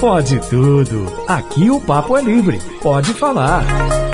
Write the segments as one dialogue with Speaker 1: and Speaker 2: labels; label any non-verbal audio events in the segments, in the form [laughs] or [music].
Speaker 1: Pode tudo. Aqui o papo é livre. Pode falar.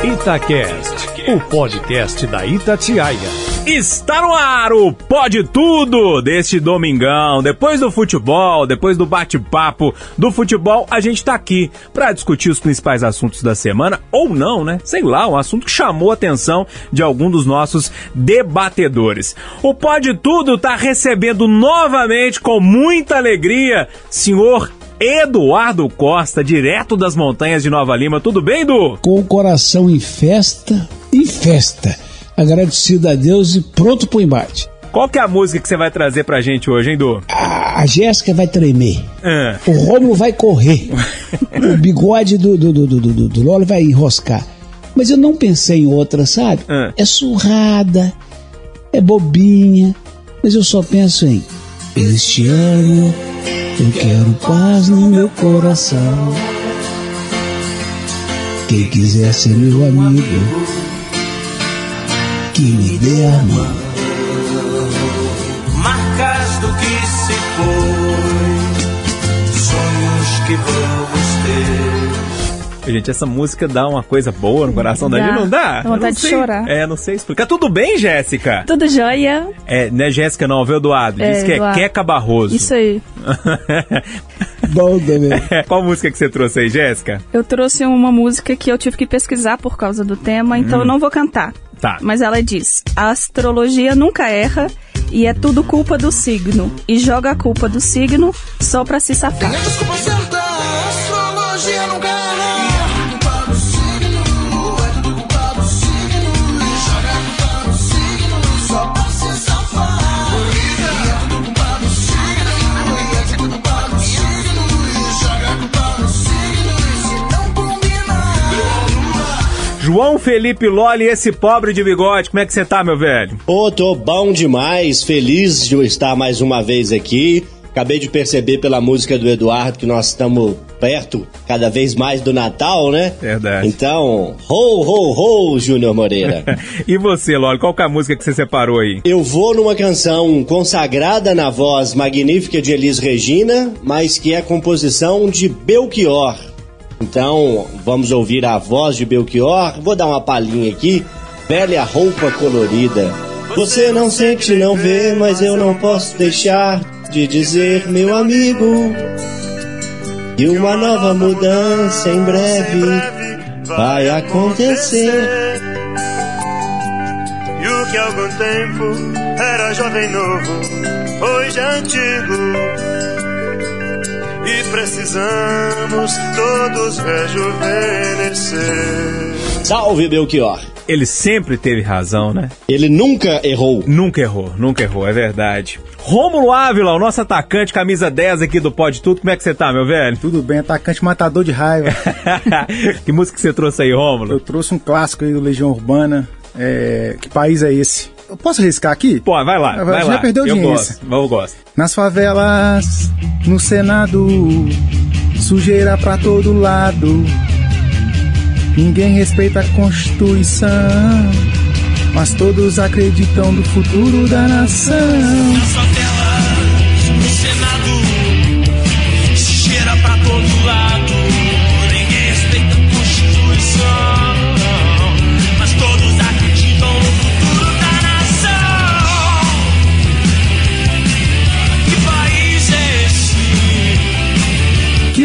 Speaker 1: Itacast, o podcast da Itatiaia.
Speaker 2: Está no ar o Pode Tudo deste domingão. Depois do futebol, depois do bate-papo do futebol, a gente tá aqui para discutir os principais assuntos da semana, ou não, né? Sei lá, um assunto que chamou a atenção de algum dos nossos debatedores. O Pode Tudo tá recebendo novamente, com muita alegria, senhor Eduardo Costa, direto das montanhas de Nova Lima. Tudo bem, Edu?
Speaker 3: Com o coração em festa, em festa agradecido a Deus e pronto pro embate.
Speaker 2: Qual que é a música que você vai trazer pra gente hoje, hein, Du?
Speaker 3: A, a Jéssica vai tremer. É. O Rômulo vai correr. [laughs] o bigode do, do, do, do, do Lolo vai enroscar. Mas eu não pensei em outra, sabe? É. é surrada, é bobinha, mas eu só penso em Este ano eu quero paz no meu coração. Quem quiser ser meu amigo que me dê a mão.
Speaker 4: Marcas do que se foi, sonhos que ter.
Speaker 2: Gente, essa música dá uma coisa boa no coração da gente, não dá?
Speaker 5: Dá vontade de chorar.
Speaker 2: É, não sei explicar. Tudo bem, Jéssica?
Speaker 5: Tudo jóia.
Speaker 2: É, não é Jéssica não, viu, Eduardo? Diz é, que é Queca Barroso.
Speaker 5: Isso aí. [laughs]
Speaker 3: Bom também. [laughs]
Speaker 2: Qual música que você trouxe aí, Jéssica?
Speaker 5: Eu trouxe uma música que eu tive que pesquisar por causa do tema, então hum. eu não vou cantar.
Speaker 2: Tá.
Speaker 5: Mas ela diz: a astrologia nunca erra e é tudo culpa do signo. E joga a culpa do signo só pra se safar.
Speaker 2: João Felipe Loli, esse pobre de bigode, como é que você tá, meu velho?
Speaker 6: Ô, tô bom demais, feliz de estar mais uma vez aqui. Acabei de perceber pela música do Eduardo que nós estamos perto cada vez mais do Natal, né?
Speaker 2: Verdade.
Speaker 6: Então, ho, ho, ho, Júnior Moreira. [laughs]
Speaker 2: e você, Loli, qual que é a música que você separou aí?
Speaker 6: Eu vou numa canção consagrada na voz magnífica de Elis Regina, mas que é composição de Belchior. Então, vamos ouvir a voz de Belchior. Vou dar uma palhinha aqui. Velha roupa colorida. Você não sente, não vê, mas eu não posso deixar de dizer, meu amigo, que uma nova mudança em breve vai acontecer.
Speaker 4: E o que algum tempo era jovem novo, hoje é antigo e precisamos todos rejuvenescer.
Speaker 6: Salve, Belchior!
Speaker 2: Ele sempre teve razão, né?
Speaker 6: Ele nunca errou.
Speaker 2: Nunca errou, nunca errou, é verdade. Rômulo Ávila, o nosso atacante, camisa 10 aqui do Pode Tudo. Como é que você tá, meu velho?
Speaker 7: Tudo bem, atacante matador de raiva. [laughs]
Speaker 2: que música que você trouxe aí, Rômulo?
Speaker 7: Eu trouxe um clássico aí do Legião Urbana. É... Que país é esse? Eu posso arriscar aqui?
Speaker 2: Pô, vai lá.
Speaker 7: vai
Speaker 2: já
Speaker 7: lá. perdeu audiência.
Speaker 2: Eu gosto, eu gosto.
Speaker 7: Nas favelas, no Senado, sujeira pra todo lado. Ninguém respeita a Constituição, mas todos acreditam no futuro da nação.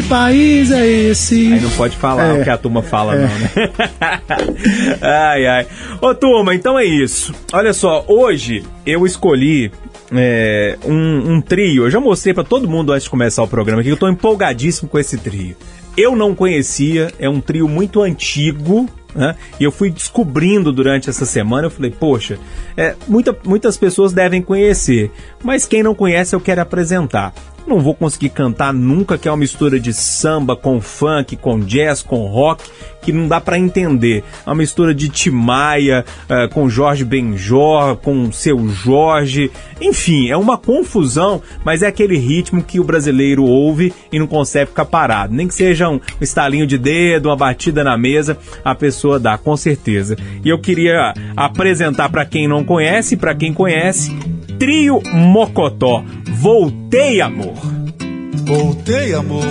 Speaker 4: País é esse?
Speaker 2: Aí não pode falar
Speaker 7: É.
Speaker 2: o que a turma fala,
Speaker 7: É.
Speaker 2: não, né? [laughs] ai, ai. Ô, turma, então é isso. Olha só, hoje eu escolhi é, um, um trio. Eu já mostrei pra todo mundo antes de começar o programa aqui que eu tô empolgadíssimo com esse trio. Eu não conhecia, é um trio muito antigo. Né? E eu fui descobrindo durante essa semana, eu falei, poxa, é, muita, muitas pessoas devem conhecer, mas quem não conhece eu quero apresentar. Não vou conseguir cantar nunca, que é uma mistura de samba com funk, com jazz, com rock, que não dá pra entender. É uma mistura de Timaya eh, com Jorge Benjor, com seu Jorge. Enfim, é uma confusão, mas é aquele ritmo que o brasileiro ouve e não consegue ficar parado. Nem que seja um estalinho de dedo, uma batida na mesa, a pessoa dá, com certeza. E eu queria apresentar pra quem não conhece, pra quem conhece, Trio Mocotó. Voltei, amor.
Speaker 8: Voltei, amor,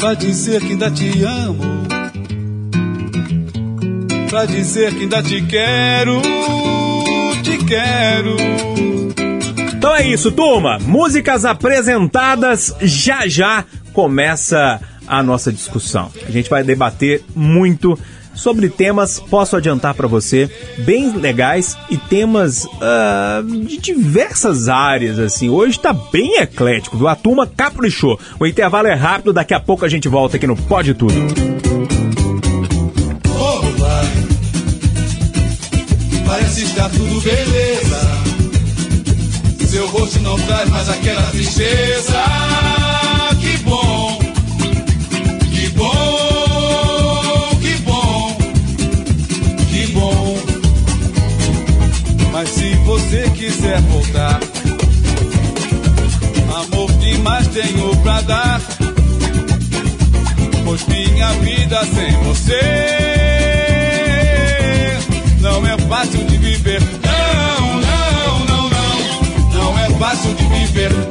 Speaker 8: pra dizer que ainda te amo, pra dizer que ainda te quero, te quero.
Speaker 2: Então é isso, turma. Músicas apresentadas já já começa a nossa discussão. A gente vai debater muito sobre temas, posso adiantar para você, bem legais e temas uh, de diversas áreas, assim. Hoje tá bem eclético, viu? A turma caprichou. O intervalo é rápido, daqui a pouco a gente volta aqui no Pode Tudo.
Speaker 8: Vai. Parece estar tudo beleza. Seu rosto não traz mais aquela tristeza. Quiser voltar, amor demais tenho pra dar. Pois minha vida sem você não é fácil de viver. Não, não, não, não. Não é fácil de viver.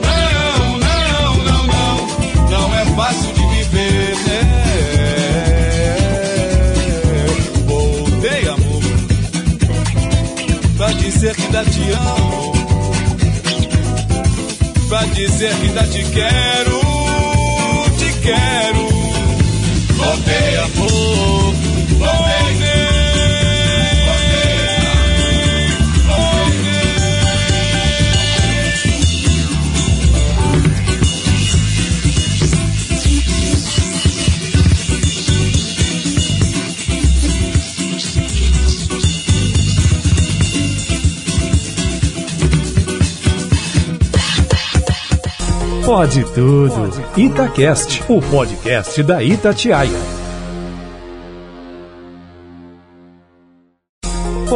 Speaker 8: Dizer que ainda te quero, te quero.
Speaker 1: Pode tudo. Itacast, o podcast da Itatiaia.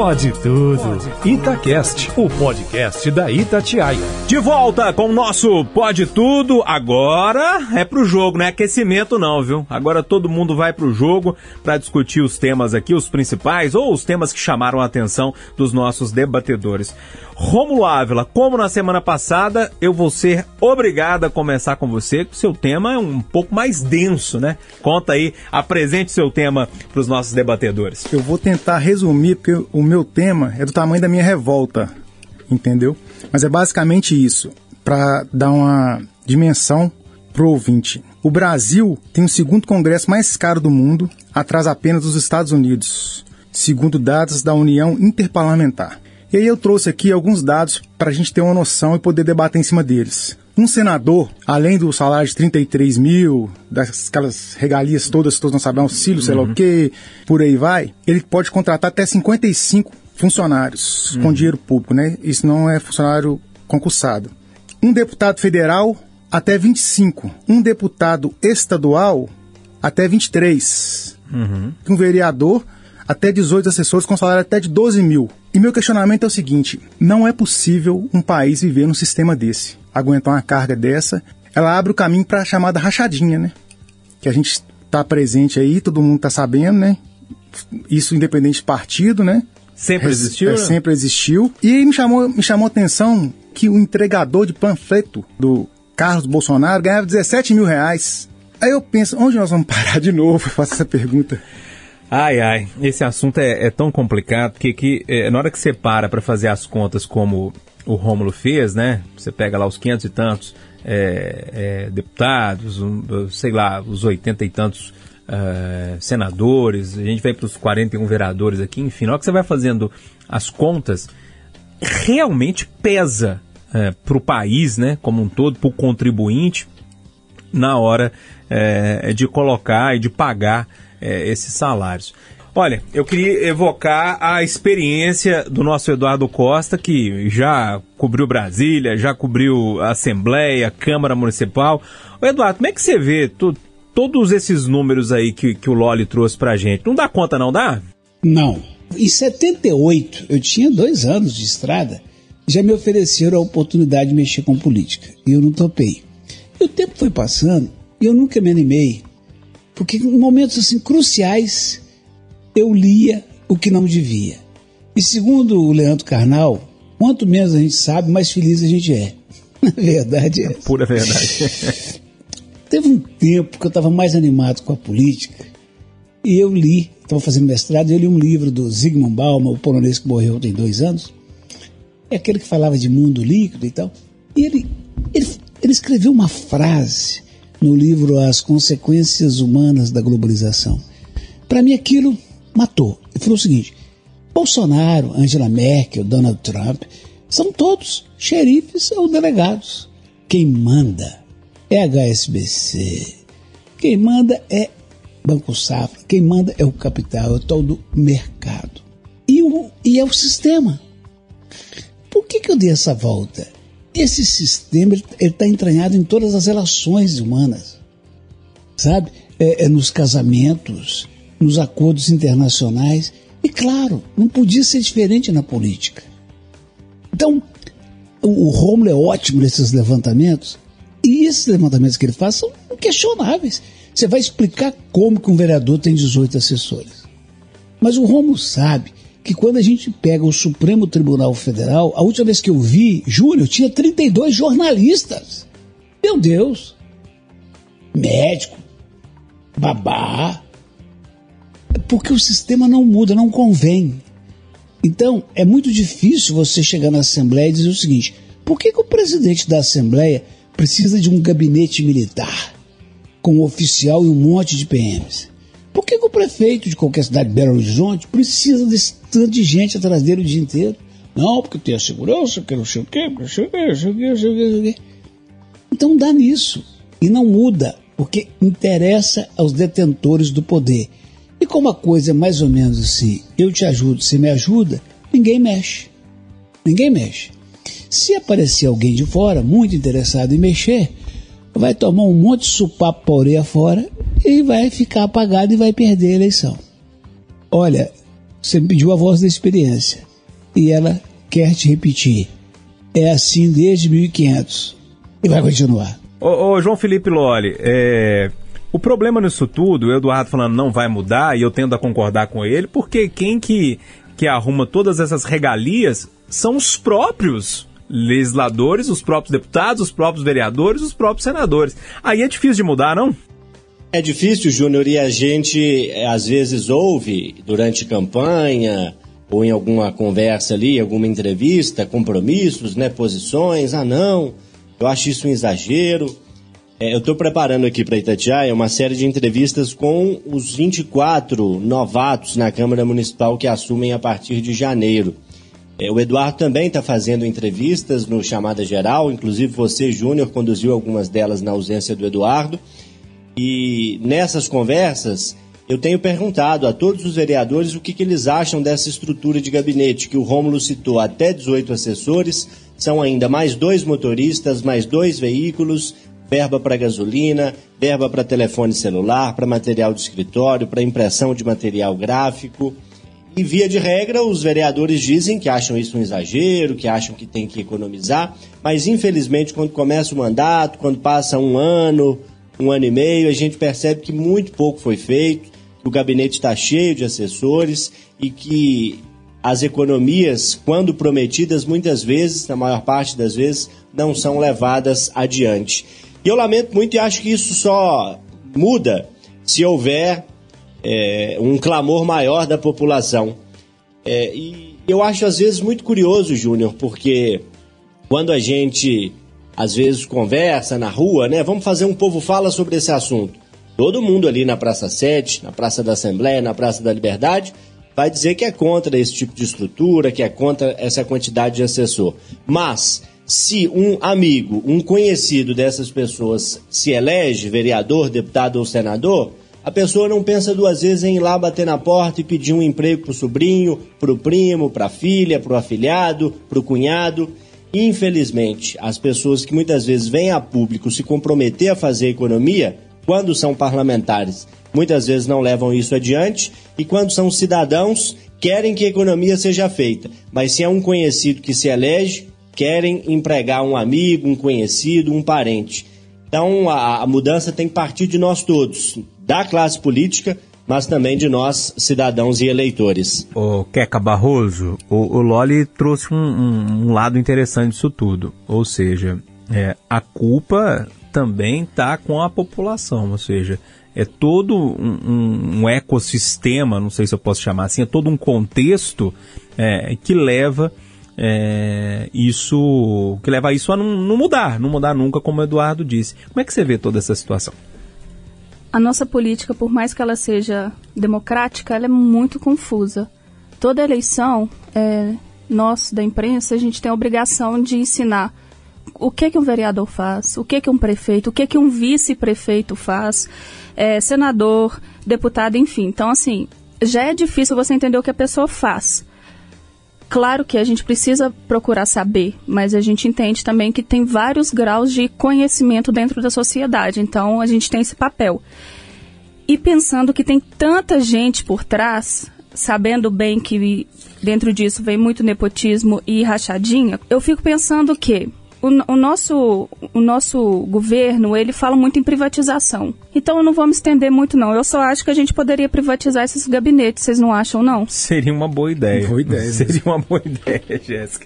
Speaker 1: Pode tudo. Itacast, o podcast da Itatiaia.
Speaker 2: De volta com o nosso Pode Tudo. Agora é pro jogo, não é aquecimento não, viu? Agora todo mundo vai pro jogo para discutir os temas aqui, os principais ou os temas que chamaram a atenção dos nossos debatedores. Rômulo Ávila, como na semana passada, eu vou ser obrigado a começar com você, que seu tema é um pouco mais denso, né? Conta aí, apresente seu tema para os nossos debatedores.
Speaker 7: Eu vou tentar resumir, porque o meu tema é do tamanho da minha revolta, entendeu? Mas é basicamente isso, para dar uma dimensão pro ouvinte. O Brasil tem o segundo congresso mais caro do mundo, atrás apenas dos Estados Unidos, segundo dados da União Interparlamentar. E aí eu trouxe aqui alguns dados para a gente ter uma noção e poder debater em cima deles. Um senador, além do salário de 33 mil, daquelas regalias todas que todos nós sabemos, auxílio, sei lá o quê, por aí vai, ele pode contratar até 55 funcionários com dinheiro público, né? Isso não é funcionário concursado. Um deputado federal, até 25. Um deputado estadual, até 23. Um vereador, até 18 assessores com salário até de 12 mil. E meu questionamento é o seguinte: não é possível um país viver num sistema desse, aguentar uma carga dessa. Ela abre o caminho para a chamada rachadinha, né? Que a gente está presente aí, todo mundo está sabendo, né? Isso independente de partido, né?
Speaker 2: Sempre existiu?
Speaker 7: É,
Speaker 2: né?
Speaker 7: sempre existiu. E aí me chamou, me chamou a atenção que o entregador de panfleto do Carlos Bolsonaro ganhava 17 mil reais. Aí eu penso, onde nós vamos parar de novo? Eu faço essa pergunta.
Speaker 2: Ai, ai, esse assunto é, é tão complicado que, que é, na hora que você para para fazer as contas como o Rômulo fez, né? Você pega lá os 500 e tantos é, é, deputados, um, sei lá, os 80 e tantos é, senadores, a gente vai para os 41 vereadores aqui, enfim, na hora que você vai fazendo as contas, realmente pesa é, para o país, né, como um todo, para o contribuinte, na hora é, de colocar e de pagar é, esses salários. Olha, eu queria evocar a experiência do nosso Eduardo Costa, que já cobriu Brasília, já cobriu a Assembleia, Câmara Municipal. Ô Eduardo, como é que você vê tu, todos esses números aí que, que o Loli trouxe pra gente? Não dá conta, não dá?
Speaker 3: Não. Em 78, eu tinha dois anos de estrada, já me ofereceram a oportunidade de mexer com política. E eu não topei. E o tempo foi passando e eu nunca me animei. Porque em momentos assim cruciais eu lia o que não devia. E segundo o Leandro Carnal, quanto menos a gente sabe, mais feliz a gente é. [laughs] Na verdade é.
Speaker 2: Pura verdade. [laughs]
Speaker 3: Teve um tempo que eu estava mais animado com a política e eu li, estava fazendo mestrado, e eu li um livro do Zygmunt Bauman, o polonês que morreu tem dois anos. É aquele que falava de mundo líquido e tal. E ele, ele, ele escreveu uma frase no livro As Consequências Humanas da Globalização. Para mim aquilo matou. Ele falou o seguinte: Bolsonaro, Angela Merkel, Donald Trump são todos xerifes ou delegados. Quem manda é HSBC. Quem manda é Banco Safra. Quem manda é o capital, é o tal do mercado. E, o, e é o sistema. Por que, que eu dei essa volta? Esse sistema está entranhado em todas as relações humanas, sabe? É, é nos casamentos, nos acordos internacionais. E claro, não podia ser diferente na política. Então, o, Romulo é ótimo nesses levantamentos, e esses levantamentos que ele faz são inquestionáveis. Você vai explicar como que um vereador tem 18 assessores. Mas o Romulo sabe que quando a gente pega o Supremo Tribunal Federal, a última vez que eu vi, Júnior, tinha 32 jornalistas. Meu Deus! Médico, babá. Porque o sistema não muda, não convém. Então, é muito difícil você chegar na Assembleia e dizer o seguinte: por que, que o presidente da Assembleia precisa de um gabinete militar com um oficial e um monte de PMs? Por que, que o prefeito de qualquer cidade de Belo Horizonte precisa desse tanto de gente atrás dele o dia inteiro? Não, porque tem a segurança, que não sei o quê, não sei o quê, não sei o quê, não sei o quê, não sei o quê. Então dá nisso. E não muda, porque interessa aos detentores do poder. E como a coisa é mais ou menos assim, eu te ajudo, você me ajuda, ninguém mexe. Ninguém mexe. Se aparecer alguém de fora, muito interessado em mexer, vai tomar um monte de supapo para orelha fora e vai ficar apagado e vai perder a eleição. Olha, você me pediu a voz da experiência e ela quer te repetir. É assim desde 1500 e vai continuar.
Speaker 2: Ô, ô João Felipe Loli, é, o problema nisso tudo, o Eduardo falando não vai mudar, e eu tendo a concordar com ele, porque quem que, que arruma todas essas regalias são os próprios legisladores, os próprios deputados, os próprios vereadores, os próprios senadores. Aí é difícil de mudar, não?
Speaker 6: É difícil, Júnior, e a gente eh, às vezes ouve durante campanha ou em alguma conversa ali, alguma entrevista, compromissos, né, posições. Ah, não, eu acho isso um exagero. É, eu estou preparando aqui para Itatiaia uma série de entrevistas com os 24 novatos na Câmara Municipal que assumem a partir de janeiro. É, o Eduardo também está fazendo entrevistas no Chamada Geral, inclusive você, Júnior, conduziu algumas delas na ausência do Eduardo. E nessas conversas, eu tenho perguntado a todos os vereadores o que, que eles acham dessa estrutura de gabinete, que o Rômulo citou até 18 assessores, são ainda mais dois motoristas, mais dois veículos, verba para gasolina, verba para telefone celular, para material de escritório, para impressão de material gráfico. E via de regra, os vereadores dizem que acham isso um exagero, que acham que tem que economizar, mas infelizmente quando começa o mandato, quando passa um ano, um ano e meio, a gente percebe que muito pouco foi feito, que o gabinete está cheio de assessores e que as economias, quando prometidas, muitas vezes, na maior parte das vezes, não são levadas adiante. E eu lamento muito e acho que isso só muda se houver é, um clamor maior da população. É, e eu acho às vezes muito curioso, Júnior, porque quando a gente às vezes conversa na rua, né? Vamos fazer um povo fala sobre esse assunto. Todo mundo ali na Praça 7, na Praça da Assembleia, na Praça da Liberdade, vai dizer que é contra esse tipo de estrutura, que é contra essa quantidade de assessor. Mas se um amigo, um conhecido dessas pessoas se elege vereador, deputado ou senador, a pessoa não pensa duas vezes em ir lá bater na porta e pedir um emprego para o sobrinho, para o primo, para a filha, para o afilhado, para o cunhado. Infelizmente, as pessoas que muitas vezes vêm a público se comprometer a fazer economia, quando são parlamentares, muitas vezes não levam isso adiante, e quando são cidadãos, querem que a economia seja feita. Mas se é um conhecido que se elege, querem empregar um amigo, um conhecido, um parente. Então a, a mudança tem que partir de nós todos, da classe política, mas também de nós, cidadãos e eleitores.
Speaker 2: O Queca Barroso, o, o Loli trouxe um, um, um lado interessante disso tudo. Ou seja, é, a culpa também está com a população, ou seja, é todo um, um, ecossistema, não sei se eu posso chamar assim, é todo um contexto é, que leva é, isso, que leva isso a não, não, mudar, não mudar nunca, como o Eduardo disse. Como é que você vê toda essa situação?
Speaker 5: A nossa política, por mais que ela seja democrática, ela é muito confusa. Toda eleição, é, nós da imprensa, a gente tem a obrigação de ensinar o que, que um vereador faz, o que, que um prefeito, o que, que um vice-prefeito faz, é, senador, deputado, enfim. Então, assim, já é difícil você entender o que a pessoa faz. Claro que a gente precisa procurar saber, mas a gente entende também que tem vários graus de conhecimento dentro da sociedade, então a gente tem esse papel. E pensando que tem tanta gente por trás, sabendo bem que dentro disso vem muito nepotismo e rachadinha, eu fico pensando que o, o, nosso, o nosso governo, ele fala muito em privatização. Então eu não vou me estender muito não. Eu só acho que a gente poderia privatizar esses gabinetes, vocês não acham não?
Speaker 2: Seria uma boa ideia.
Speaker 7: Boa ideia. [laughs]
Speaker 2: Seria uma boa ideia, Jéssica.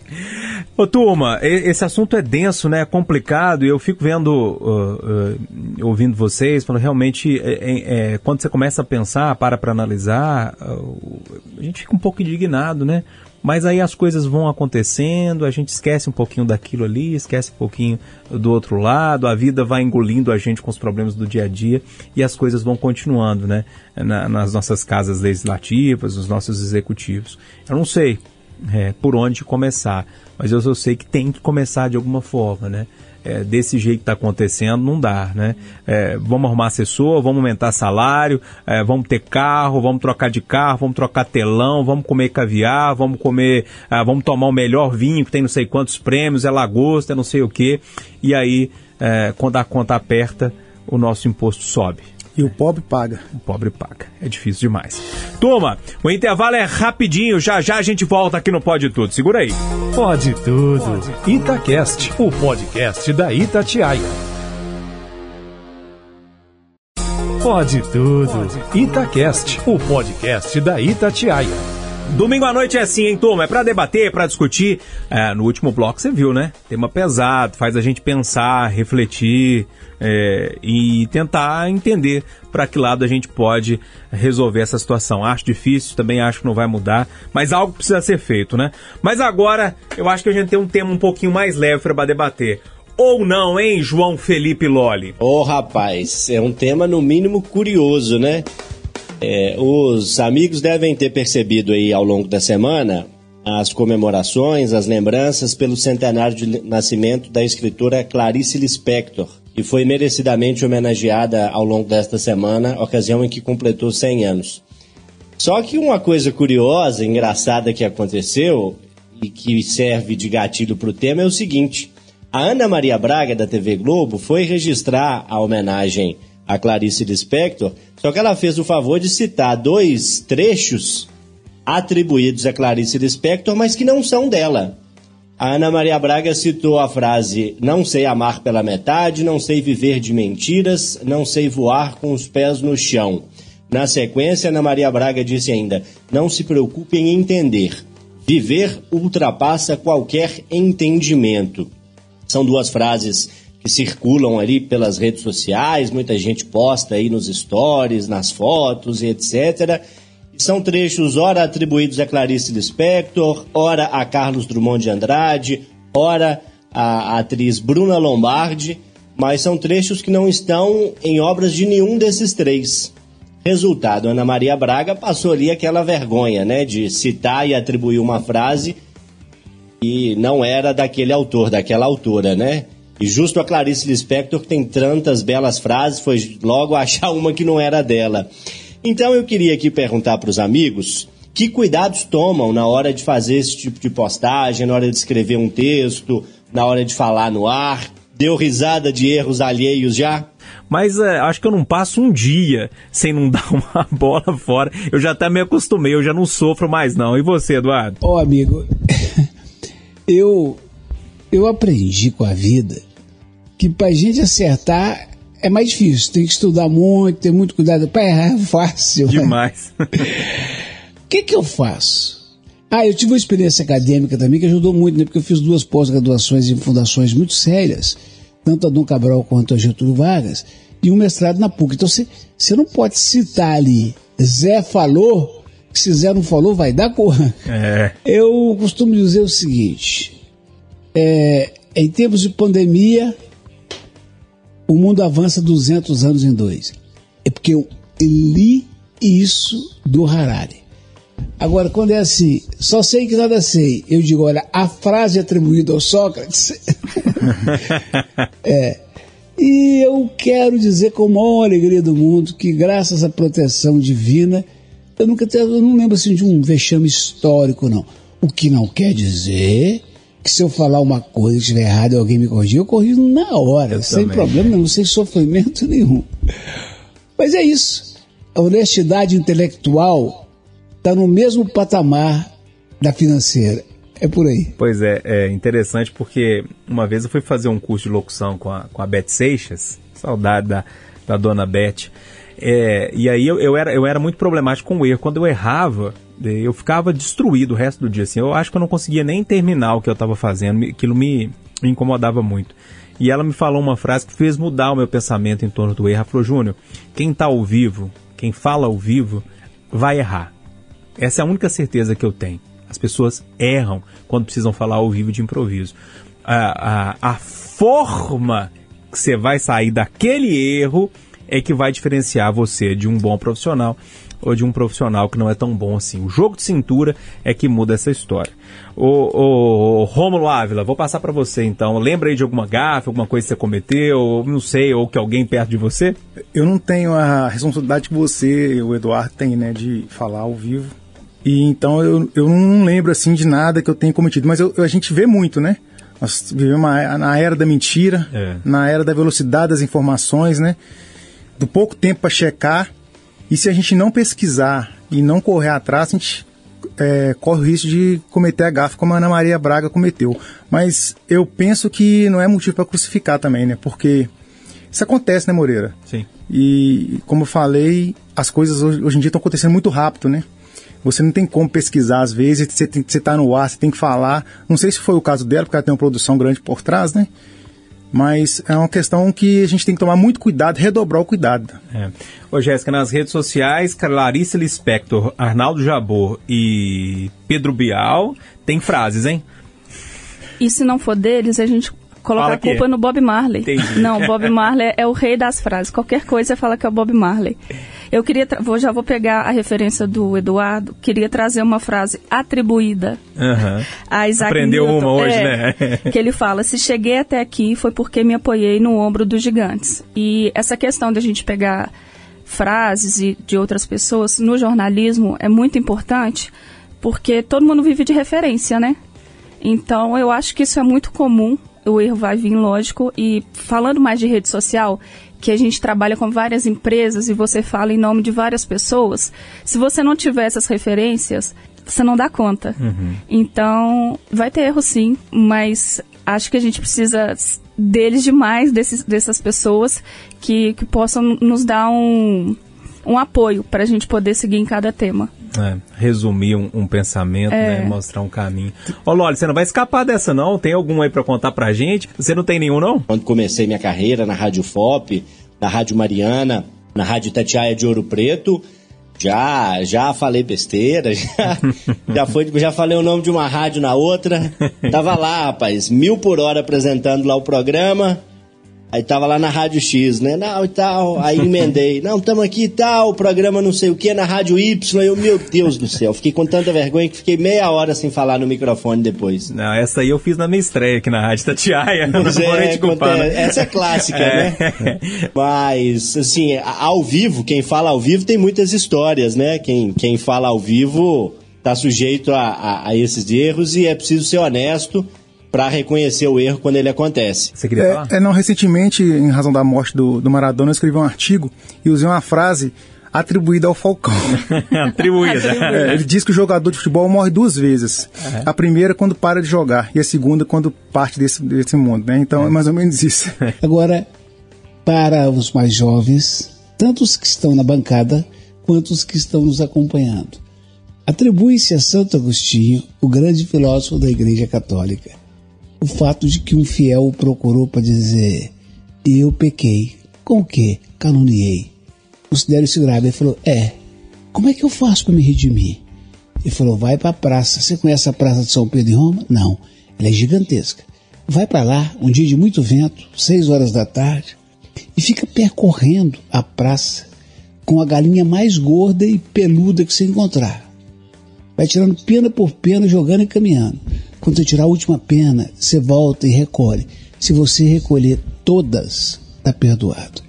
Speaker 2: Ô turma, esse assunto é denso, né? É complicado e eu fico vendo, uh, uh, ouvindo vocês, falando realmente, é, é, é, quando você começa a pensar, para para analisar, uh, a gente fica um pouco indignado, né? Mas aí as coisas vão acontecendo, a gente esquece um pouquinho daquilo ali, esquece um pouquinho do outro lado, a vida vai engolindo a gente com os problemas do dia a dia e as coisas vão continuando, né? Na, nas nossas casas legislativas, nos nossos executivos. Eu não sei é, por onde começar, mas eu só sei que tem que começar de alguma forma, né? É, desse jeito que está acontecendo, não dá, né? É, vamos arrumar assessor, vamos aumentar salário, é, vamos ter carro, vamos trocar de carro, vamos trocar telão, vamos comer caviar, vamos comer, ah, vamos tomar o melhor vinho que tem não sei quantos prêmios, é lagosta, é não sei o quê. E aí, é, quando a conta aperta, o nosso imposto sobe.
Speaker 7: E o pobre paga.
Speaker 2: O pobre paga. É difícil demais. Turma, o intervalo é rapidinho. Já já a gente volta aqui no Pode Tudo. Segura aí.
Speaker 1: Pode Tudo. Itacast, o podcast da Itatiaia. Pode Tudo. Itacast, o podcast da Itatiaia.
Speaker 2: Domingo à noite é assim, hein, turma? É pra debater, pra discutir. É, no último bloco você viu, né? Tema pesado, faz a gente pensar, refletir é, e tentar entender para que lado a gente pode resolver essa situação. Acho difícil, também acho que não vai mudar, mas algo precisa ser feito, né? Mas agora eu acho que a gente tem um tema um pouquinho mais leve para debater. Ou não, hein, João Felipe Loli?
Speaker 6: Ô, oh, rapaz, é um tema no mínimo curioso, né? É, os amigos devem ter percebido aí ao longo da semana as comemorações, as lembranças pelo centenário de nascimento da escritora Clarice Lispector, que foi merecidamente homenageada ao longo desta semana, ocasião em que completou 100 anos. Só que uma coisa curiosa, engraçada que aconteceu e que serve de gatilho para o tema é o seguinte: a Ana Maria Braga da TV Globo foi registrar a homenagem a Clarice Lispector, só que ela fez o favor de citar dois trechos atribuídos a Clarice Lispector, mas que não são dela. A Ana Maria Braga citou a frase: Não sei amar pela metade, não sei viver de mentiras, não sei voar com os pés no chão. Na sequência, Ana Maria Braga disse ainda: Não se preocupe em entender. Viver ultrapassa qualquer entendimento. São duas frases que circulam ali pelas redes sociais, muita gente posta aí nos stories, nas fotos e etc. São trechos ora atribuídos a Clarice Lispector, ora a Carlos Drummond de Andrade, ora a atriz Bruna Lombardi, mas são trechos que não estão em obras de nenhum desses três. Resultado, Ana Maria Braga passou ali aquela vergonha, né, de citar e atribuir uma frase que não era daquele autor, daquela autora, né? E justo a Clarice Lispector, que tem tantas belas frases, foi logo [laughs] achar uma que não era dela. Então eu queria aqui perguntar para os amigos que cuidados tomam na hora de fazer esse tipo de postagem, na hora de escrever um texto, na hora de falar no ar. Deu risada de erros alheios já?
Speaker 2: Mas é, acho que eu não passo um dia sem não [laughs] dar uma bola fora. Eu já até me acostumei, eu já não sofro mais não. E você, Eduardo?
Speaker 3: Ô, oh, amigo, [laughs] eu eu aprendi com a vida que para a gente acertar é mais difícil. Tem que estudar muito, ter muito cuidado. Para errar é fácil.
Speaker 2: Demais. [laughs]
Speaker 3: O que, que eu faço? Ah, eu tive uma experiência acadêmica também que ajudou muito, né? Porque eu fiz duas pós-graduações em fundações muito sérias. tanto a Dom Cabral quanto a Getúlio Vargas, e um mestrado na PUC. Então você não pode citar ali, Zé falou, que se Zé não falou, vai dar corra.
Speaker 2: É.
Speaker 3: Eu costumo dizer o seguinte: é, em tempos de pandemia, o mundo avança 200 anos em dois. É porque eu li isso do Harari. Agora, quando é assim, só sei que nada sei, eu digo, olha, a frase atribuída ao Sócrates. [laughs] é. E eu quero dizer com a maior alegria do mundo que, graças à proteção divina, eu nunca eu não lembro assim de um vexame histórico, não. O que não quer dizer se eu falar uma coisa e estiver errado e alguém me corrigir, eu corrijo na hora, eu sem também. problema não sem sofrimento nenhum. Mas é isso. A honestidade intelectual está no mesmo patamar da financeira. É por aí.
Speaker 2: Pois é, é interessante porque uma vez eu fui fazer um curso de locução com a, com a Beth Seixas, saudade da, da dona Beth. É, e aí eu, eu, era, eu era muito problemático com o erro. Quando eu errava, eu ficava destruído o resto do dia. Assim, eu acho que eu não conseguia nem terminar o que eu estava fazendo, aquilo me, me incomodava muito. E ela me falou uma frase que fez mudar o meu pensamento em torno do erro. Ela falou, Júnior, quem está ao vivo, quem fala ao vivo, vai errar. Essa é a única certeza que eu tenho. As pessoas erram quando precisam falar ao vivo de improviso. A, a, a forma que você vai sair daquele erro é que vai diferenciar você de um bom profissional ou de um profissional que não é tão bom assim. O jogo de cintura é que muda essa história. O, o, Rômulo Ávila, vou passar para você então. Lembra aí de alguma gafe, alguma coisa que você cometeu, ou não sei, ou que alguém perto de você?
Speaker 7: Eu não tenho a responsabilidade que você, o Eduardo, tem, né, de falar ao vivo. E então eu, eu não lembro assim de nada que eu tenha cometido, mas eu, a gente vê muito, né? Nós vivemos na era da mentira, é. na era da velocidade das informações, né? Do pouco tempo para checar. E se a gente não pesquisar e não correr atrás, a gente é, corre o risco de cometer a gafe como a Ana Maria Braga cometeu. Mas eu penso que não é motivo para crucificar também, né? Porque isso acontece, né, Moreira?
Speaker 2: Sim.
Speaker 7: E como eu falei, as coisas hoje, hoje em dia estão acontecendo muito rápido, né? Você não tem como pesquisar às vezes, você está no ar, você tem que falar. Não sei se foi o caso dela, porque ela tem uma produção grande por trás, né? Mas é uma questão que a gente tem que tomar muito cuidado, redobrar o cuidado.
Speaker 2: É. Ô, Jéssica, nas redes sociais, Larissa Lispector, Arnaldo Jabor e Pedro Bial tem frases, hein?
Speaker 5: E se não for deles, a gente coloca a culpa no Bob Marley.
Speaker 2: Entendi.
Speaker 5: Não, Bob Marley é o rei das frases. Qualquer coisa fala que é o Bob Marley. Eu queria, vou, já vou pegar a referência do Eduardo, queria trazer uma frase atribuída
Speaker 2: uhum.
Speaker 5: a Isaac
Speaker 2: Aprendeu
Speaker 5: Newton,
Speaker 2: uma hoje,
Speaker 5: é,
Speaker 2: né? [laughs]
Speaker 5: que ele fala, se cheguei até aqui foi porque me apoiei no ombro dos gigantes. E essa questão da gente pegar frases e de outras pessoas no jornalismo é muito importante, porque todo mundo vive de referência, né? Então, eu acho que isso é muito comum o erro vai vir, lógico. E falando mais de rede social, que a gente trabalha com várias empresas e você fala em nome de várias pessoas, se você não tiver essas referências, você não dá conta.
Speaker 2: Uhum.
Speaker 5: Então, vai ter erro sim, mas acho que a gente precisa deles demais, desses, dessas pessoas que, que possam nos dar um, um apoio para a gente poder seguir em cada tema.
Speaker 2: É, resumir um, um pensamento, é. né, mostrar um caminho. Ô Loli, você não vai escapar dessa não? Tem algum aí para contar pra gente? Você não tem nenhum não?
Speaker 6: Quando comecei minha carreira na Rádio FOP, na Rádio Mariana, na Rádio Tatiaia de Ouro Preto, já, já falei besteira, [laughs] já, já, foi, já falei o nome de uma rádio na outra. Tava lá, rapaz, mil por hora apresentando lá o programa. Aí tava lá na Rádio X, né? Não, e tal. Aí emendei. Não, tamo aqui e tal, o programa não sei o que, na Rádio Y. Eu, meu Deus do céu, fiquei com tanta vergonha que fiquei meia hora sem falar no microfone depois.
Speaker 2: Não, essa aí eu fiz na minha estreia aqui na Rádio Tatiaia. [laughs]
Speaker 6: Pois é, culpar, né? Essa é clássica, é. né? Mas, assim, ao vivo, quem fala ao vivo tem muitas histórias, né? Quem, quem fala ao vivo tá sujeito a, a, a esses erros e é preciso ser honesto para reconhecer o erro quando ele acontece.
Speaker 2: Você queria falar?
Speaker 7: É, é, não, recentemente, em razão da morte do, do Maradona, eu escrevi um artigo e usei uma frase atribuída ao Falcão. [laughs]
Speaker 2: atribuída.
Speaker 7: É, ele diz que o jogador de futebol morre duas vezes. Uhum. A primeira quando para de jogar e a segunda quando parte desse, desse mundo, né? Então é. é mais ou menos isso. [laughs]
Speaker 3: Agora, para os mais jovens, tanto os que estão na bancada quanto os que estão nos acompanhando, atribui-se a Santo Agostinho, o grande filósofo da Igreja Católica o fato de que um fiel o procurou para dizer: Eu pequei. Com o quê? Caluniei. Considero isso grave. Ele falou: É. Como é que eu faço para me redimir? Ele falou: Vai para a praça. Você conhece a praça de São Pedro em Roma? Não. Ela é gigantesca. Vai para lá, um dia de muito vento, seis horas da tarde, e fica percorrendo a praça com a galinha mais gorda e peluda que você encontrar. Vai tirando pena por pena, jogando e caminhando. Quando você tirar a última pena, você volta e recolhe. Se você recolher todas, está perdoado.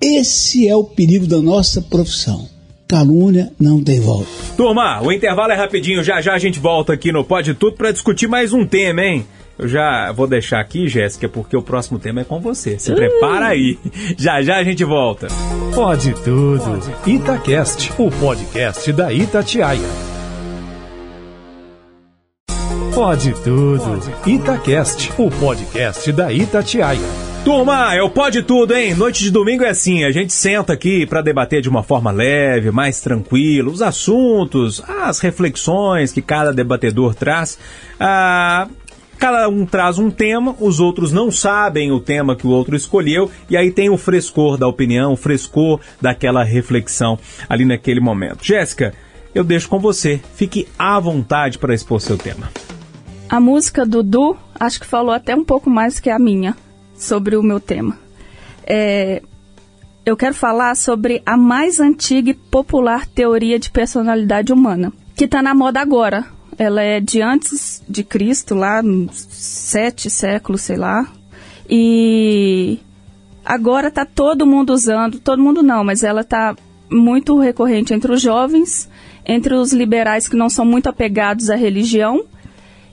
Speaker 3: Esse é o perigo da nossa profissão. Calúnia não tem volta.
Speaker 2: Turma, o intervalo é rapidinho. Já já a gente volta aqui no Pode Tudo para discutir mais um tema, hein? Eu já vou deixar aqui, Jéssica, porque o próximo tema é com você. Se prepara aí. [laughs] Já já a gente volta.
Speaker 1: Pode tudo. Itacast, o podcast da Itatiaia. Pode tudo. Itacast, o podcast da Itatiaia.
Speaker 2: Turma, eu pode tudo, hein? Noite de domingo é assim, a gente senta aqui para debater de uma forma leve, mais tranquila, os assuntos, as reflexões que cada debatedor traz. Ah, cada um traz um tema, os outros não sabem o tema que o outro escolheu, e aí tem o frescor da opinião, o frescor daquela reflexão ali naquele momento. Jéssica, eu deixo com você. Fique à vontade para expor seu tema.
Speaker 5: A música do Du, acho que falou até um pouco mais que a minha sobre o meu tema. É, eu quero falar sobre a mais antiga e popular teoria de personalidade humana, que está na moda agora. Ela é de antes de Cristo, lá, sete séculos, sei lá. E agora está todo mundo usando, todo mundo não, mas ela está muito recorrente entre os jovens, entre os liberais que não são muito apegados à religião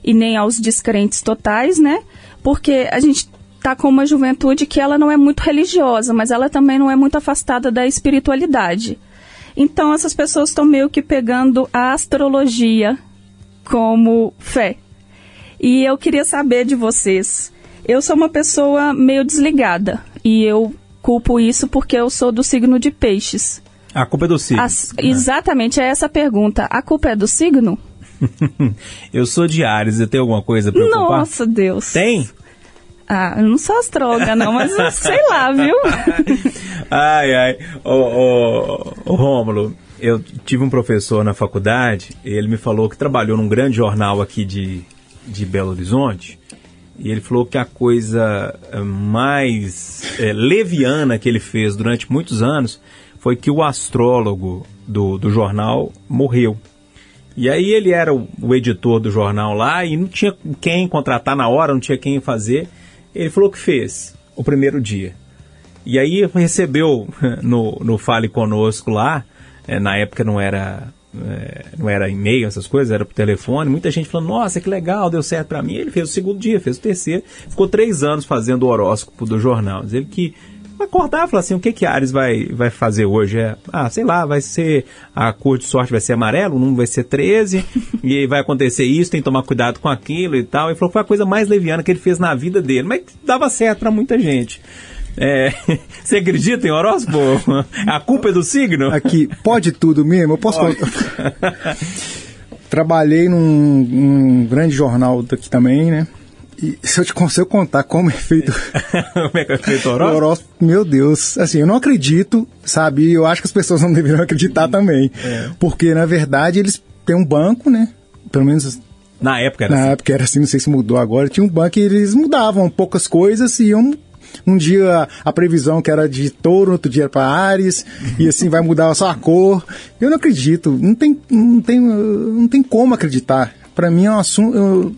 Speaker 5: e nem aos descrentes totais, né? Porque a gente está com uma juventude que ela não é muito religiosa, mas ela também não é muito afastada da espiritualidade. Então essas pessoas estão meio que pegando a astrologia como fé. E eu queria saber de vocês. Eu sou uma pessoa meio desligada e eu culpo isso porque eu sou do signo de peixes.
Speaker 2: A culpa é do signo.
Speaker 5: As, exatamente, é essa a pergunta. A culpa é do signo? [laughs]
Speaker 2: eu sou de Ares, eu tenho alguma coisa pra culpar?
Speaker 5: Nossa, Deus.
Speaker 2: Tem?
Speaker 5: Ah, eu não sou astróloga, não, mas eu [laughs] sei lá, viu?
Speaker 2: ai, ai. Ô, ô, ô, Rômulo, eu tive um professor na faculdade, e ele me falou que trabalhou num grande jornal aqui de, de Belo Horizonte, e ele falou que a coisa eh, mais é, leviana que ele fez durante muitos anos foi que o astrólogo do, do jornal morreu. E aí ele era o, o, editor do jornal lá e não tinha quem contratar na hora, não tinha quem fazer. Ele falou que fez o primeiro dia. E aí recebeu [laughs] no, no Fale Conosco lá, é, na época não era é, não era e-mail, essas coisas, era por telefone. Muita gente falando, nossa, que legal, deu certo para mim. Ele fez o segundo dia, fez o terceiro. Ficou três anos fazendo o horóscopo do jornal. Diz ele que acordar e falar assim, o que que Ares vai, vai fazer hoje? É, ah, sei lá, vai ser, a cor de sorte vai ser amarelo, o número vai ser 13, [laughs] e vai acontecer isso, tem que tomar cuidado com aquilo e tal. Ele falou que foi a coisa mais leviana que ele fez na vida dele, mas dava certo para muita gente. É, [laughs] você acredita em horóscopo? A culpa é do signo?
Speaker 7: Aqui, pode tudo mesmo? Eu posso. [laughs] Trabalhei num, num grande jornal daqui também, né? E se eu te consigo contar como é feito. [laughs]
Speaker 2: como é que é feito o horóscopo?
Speaker 7: Meu Deus. Assim, eu não acredito, sabe? Eu acho que as pessoas não [laughs] deveriam acreditar também. É. Porque, na verdade, eles têm um banco, né? Pelo menos.
Speaker 2: Na época era
Speaker 7: Na
Speaker 2: assim.
Speaker 7: época era assim, não sei se mudou agora. Tinha um banco e eles mudavam poucas coisas e iam um dia a previsão que era de touro, outro dia para Ares, e [laughs] assim vai mudar só a cor. Eu não acredito, não tem, não tem, não tem como acreditar. Para mim é um assunto. Eu,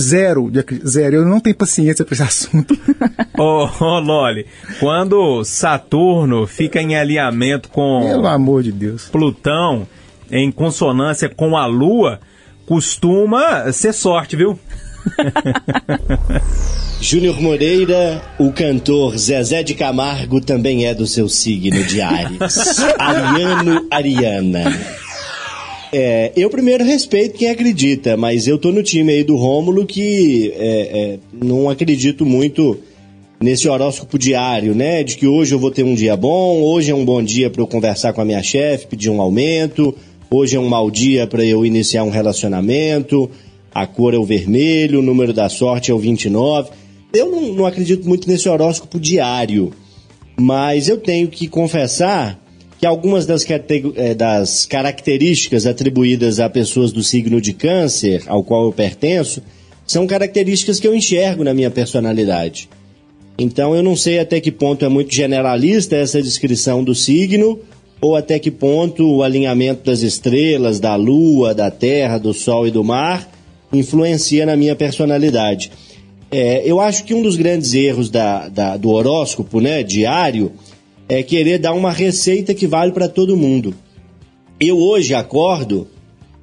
Speaker 7: Zero, zero. Eu não tenho paciência para esse assunto. [laughs]
Speaker 2: Ô, oh, oh, Loli, quando Saturno fica em alinhamento com.
Speaker 7: Pelo amor de Deus.
Speaker 2: Plutão, em consonância com a Lua, costuma ser sorte, viu? [laughs]
Speaker 6: Júnior Moreira, o cantor Zezé de Camargo também é do seu signo de Ares. [laughs] Ariano Ariana. É, eu primeiro respeito quem acredita, mas eu tô no time aí do Rômulo que é, é, não acredito muito nesse horóscopo diário, né? De que hoje eu vou ter um dia bom, hoje é um bom dia para eu conversar com a minha chefe, pedir um aumento, hoje é um mau dia para eu iniciar um relacionamento. a cor é o vermelho, o número da sorte é o 29. Eu não, não acredito muito nesse horóscopo diário, mas eu tenho que confessar que algumas das, eh, das, características atribuídas a pessoas do signo de Câncer, ao qual eu pertenço, são características que eu enxergo na minha personalidade. Então eu não sei até que ponto é muito generalista essa descrição do signo, ou até que ponto o alinhamento das estrelas, da lua, da terra, do sol e do mar influencia na minha personalidade. É, eu acho que um dos grandes erros da, da, do horóscopo né, diário é querer dar uma receita que vale para todo mundo. Eu hoje acordo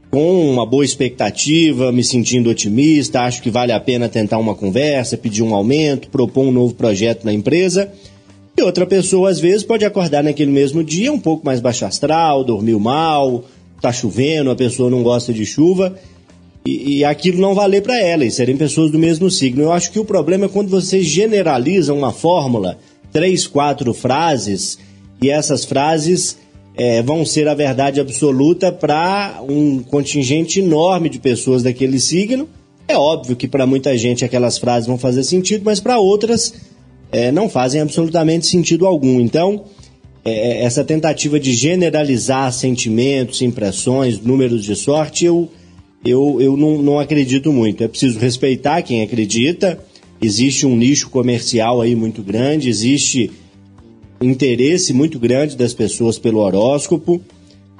Speaker 6: com uma boa expectativa, me sentindo otimista, acho que vale a pena tentar uma conversa, pedir um aumento, propor um novo projeto na empresa. E outra pessoa, às vezes, pode acordar naquele mesmo dia um pouco mais baixo astral, dormiu mal, tá chovendo, a pessoa não gosta de chuva, e, e aquilo não valer para ela, e serem pessoas do mesmo signo. Eu acho que o problema é quando você generaliza uma fórmula três, quatro frases e essas frases é, vão ser a verdade absoluta para um contingente enorme de pessoas daquele signo. É óbvio que para muita gente aquelas frases vão fazer sentido, mas para outras é, não fazem absolutamente sentido algum. Então, é, essa tentativa de generalizar sentimentos, impressões, números de sorte, eu, eu, eu não, não acredito muito. É preciso respeitar quem acredita existe um nicho comercial aí muito grande, existe interesse muito grande das pessoas pelo horóscopo.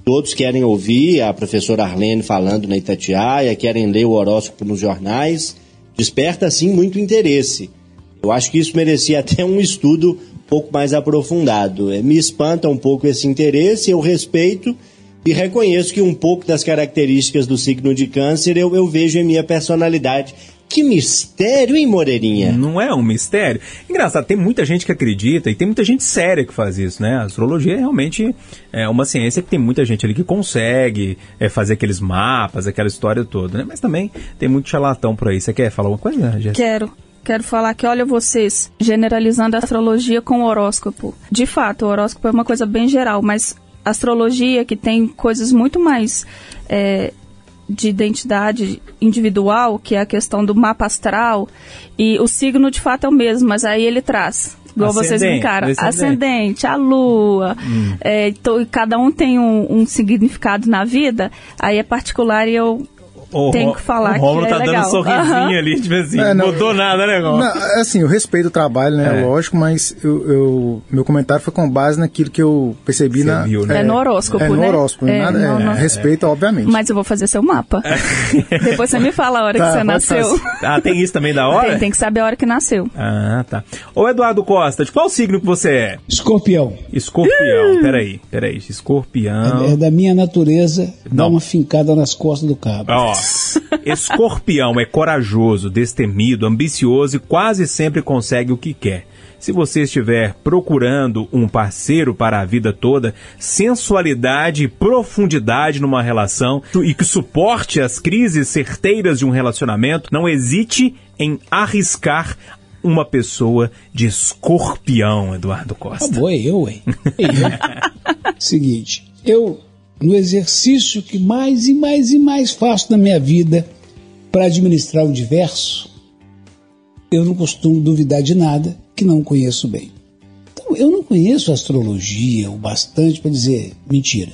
Speaker 6: Todos querem ouvir a professora Arlene falando na Itatiaia, querem ler o horóscopo nos jornais. Desperta, sim, muito interesse. Eu acho que isso merecia até um estudo um pouco mais aprofundado. É, me espanta um pouco esse interesse, eu respeito e reconheço que um pouco das características do signo de câncer eu, eu vejo em minha personalidade que mistério, hein, Moreirinha?
Speaker 2: Não é um mistério? Engraçado, tem muita gente que acredita e tem muita gente séria que faz isso, né? A astrologia é realmente é uma ciência que tem muita gente ali que consegue é, fazer aqueles mapas, aquela história toda, né? Mas também tem muito charlatão por aí. Você quer falar alguma coisa, Jéssica?
Speaker 5: Quero. Quero falar que, olha vocês, generalizando a astrologia com o horóscopo. De fato, o horóscopo é uma coisa bem geral, mas astrologia que tem coisas muito mais é, de identidade individual, que é a questão do mapa astral, e o signo de fato é o mesmo, mas aí ele traz. Igual ascendente, vocês brincaram, ascendente, a lua, hum. é, então, cada um tem um, um significado na vida, aí é particular e eu o Tem que falar o
Speaker 2: Romulo
Speaker 5: que
Speaker 2: é
Speaker 5: tá legal.
Speaker 2: dando um sorrisinho uhum. ali, tipo assim, é, não mudou nada, né, Não,
Speaker 7: é assim, eu respeito o trabalho, né, é. lógico, mas eu, eu, meu comentário foi com base naquilo que eu percebi Você na...
Speaker 5: Viu, né? É, no horóscopo,
Speaker 7: é,
Speaker 5: né?
Speaker 7: no horóscopo, é, nada, não, não. respeito, obviamente.
Speaker 5: Mas eu vou fazer seu mapa. [laughs] Depois você me fala a hora tá, que você nasceu. [laughs]
Speaker 2: Ah, tem isso também da hora?
Speaker 5: Tem, tem, que saber a hora que nasceu.
Speaker 2: Ah, tá. Ô, Eduardo Costa, de qual signo que você é?
Speaker 3: Escorpião.
Speaker 2: Escorpião, peraí, peraí, escorpião...
Speaker 3: É, é da minha natureza, dá uma fincada nas costas do cabo.
Speaker 2: Ó, Escorpião é corajoso, destemido, ambicioso e quase sempre consegue o que quer. Se você estiver procurando um parceiro para a vida toda, sensualidade e profundidade numa relação e que suporte as crises certeiras de um relacionamento, não hesite em arriscar uma pessoa de escorpião, Eduardo Costa.
Speaker 3: Ah, boa, eu, hein? Eu. [laughs] Seguinte, eu, no exercício que mais e mais e mais faço na minha vida, para administrar o diverso, eu não costumo duvidar de nada que não conheço bem. Então, eu não conheço astrologia o bastante para dizer mentira.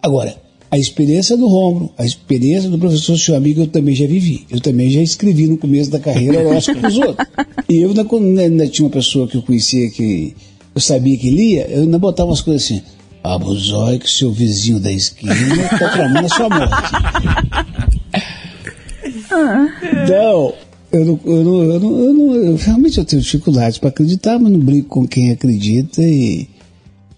Speaker 3: Agora, a experiência do Romulo, a experiência do professor seu amigo, eu também já vivi. Eu também já escrevi no começo da carreira horóscopo dos outros. E eu, quando ainda tinha uma pessoa que eu conhecia que eu sabia que lia, eu ainda botava umas coisas assim. Abusói que seu vizinho da esquina está tramando a sua morte. Não, eu não, eu não, eu não, eu não eu, realmente eu tenho dificuldades para acreditar, mas não brinco com quem acredita e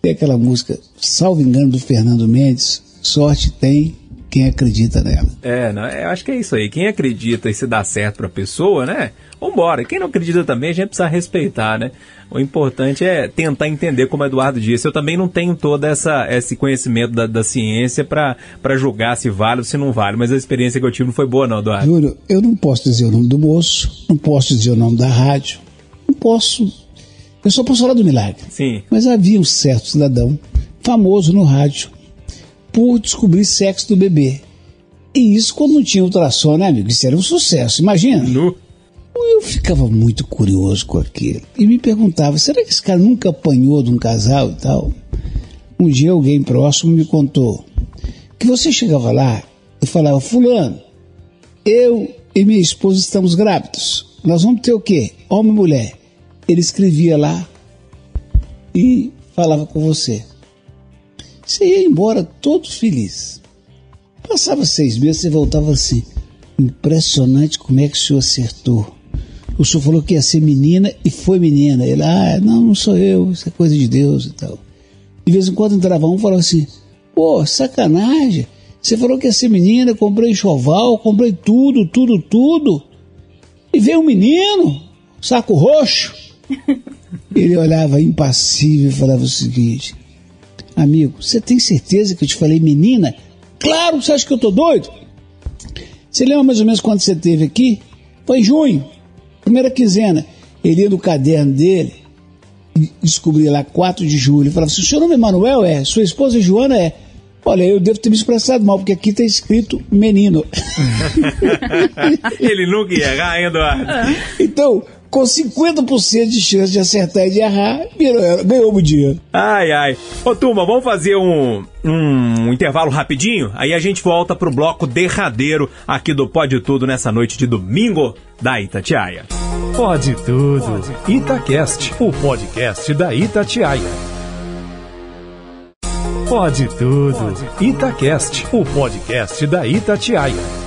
Speaker 3: tem aquela música, salvo engano, do Fernando Mendes, sorte tem quem acredita nela.
Speaker 2: É, não, eu acho que é isso aí. Quem acredita e se dá certo para a pessoa, né? Vambora. Quem não acredita também, a gente precisa respeitar, né? O importante é tentar entender, como o Eduardo disse. Eu também não tenho todo essa, esse conhecimento da, da ciência para julgar se vale ou se não vale, mas a experiência que eu tive não foi boa, não, Eduardo.
Speaker 3: Júlio, eu não posso dizer o nome do moço, não posso dizer o nome da rádio, não posso. Eu só posso falar do milagre.
Speaker 2: Sim.
Speaker 3: Mas havia um certo cidadão, famoso no rádio, por descobrir sexo do bebê. E isso quando não tinha ultrassom, né, amigo? Isso era um sucesso, imagina.
Speaker 2: No.
Speaker 3: Eu ficava muito curioso com aquilo. E me perguntava, será que esse cara nunca apanhou de um casal e tal? Um dia alguém próximo me contou que você chegava lá e falava, fulano, eu e minha esposa estamos grávidos. Nós vamos ter o quê? Homem e mulher. Ele escrevia lá e falava com você. Você ia embora todo feliz. Passava seis meses e voltava assim. Impressionante como é que o senhor acertou. O senhor falou que ia ser menina e foi menina. Ele, ah, não, não sou eu, isso é coisa de Deus e tal. De vez em quando entrava um e falava assim, pô, sacanagem. Você falou que ia ser menina, comprei enxoval, comprei tudo, tudo, tudo. E veio um menino, saco roxo. [laughs] Ele olhava impassível e falava o seguinte: Amigo, você tem certeza que eu te falei menina? Claro, você acha que eu tô doido? Você lembra mais ou menos quando você teve aqui? Foi em junho, primeira quinzena. Ele ia no caderno dele e descobria lá 4 de julho. Ele falava assim: O seu nome é Manuel? É. Sua esposa Joana? É. Olha, eu devo ter me expressado mal, porque aqui está escrito menino. [laughs]
Speaker 2: Ele nunca ia errar, Eduardo?
Speaker 3: Então, com 50% de chance de acertar e de errar, ganhou o dinheiro.
Speaker 2: Ai, ai. Ô, turma, vamos fazer um, um intervalo rapidinho? Aí a gente volta pro bloco derradeiro aqui do Pode Tudo nessa noite de domingo da Itatiaia.
Speaker 1: Pode Tudo. Itacast, o podcast da Itatiaia. Pode Tudo. Itacast, o podcast da Itatiaia.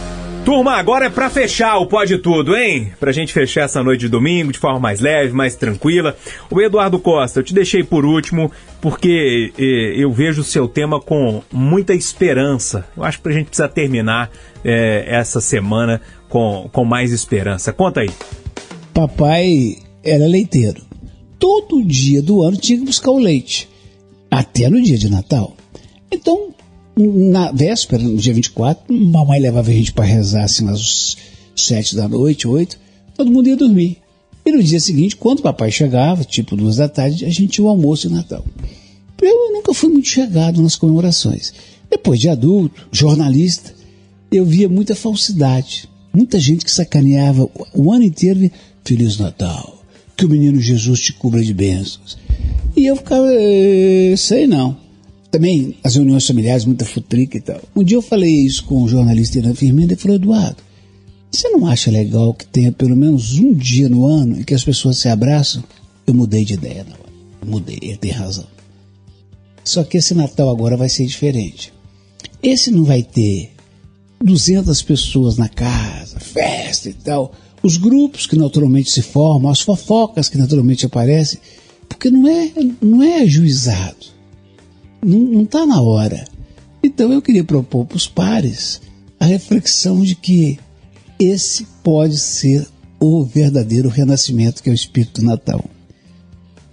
Speaker 2: Turma, agora é pra fechar o Pode Tudo, hein? Pra gente fechar essa noite de domingo de forma mais leve, mais tranquila. O Eduardo Costa, eu te deixei por último porque eh, eu vejo o seu tema com muita esperança. Eu acho que a gente precisa terminar eh, essa semana com, com mais esperança. Conta aí.
Speaker 3: Papai era leiteiro. Todo dia do ano tinha que buscar o leite. Até no dia de Natal. Então, na véspera, no dia 24, mamãe levava a gente para rezar assim às sete da noite, oito, todo mundo ia dormir. E no dia seguinte, quando o papai chegava, tipo duas da tarde, a gente tinha o almoço de Natal. Eu nunca fui muito chegado nas comemorações. Depois de adulto, jornalista, eu via muita falsidade. Muita gente que sacaneava o ano inteiro, Feliz Natal, que o menino Jesus te cubra de bênçãos. E eu ficava, eh, sei não também as reuniões familiares, muita futrica e tal. Um dia eu falei isso com o jornalista Irã Firmino e falou, Eduardo, você não acha legal que tenha pelo menos um dia no ano em que as pessoas se abraçam? Eu mudei de ideia, não. Mudei, ele tem razão. Só que esse Natal agora vai ser diferente. Esse não vai ter 200 pessoas na casa, festa e tal. Os grupos que naturalmente se formam, as fofocas que naturalmente aparecem, porque não é, não é ajuizado não está na hora. Então eu queria propor para os pares a reflexão de que esse pode ser o verdadeiro renascimento que é o espírito do Natal.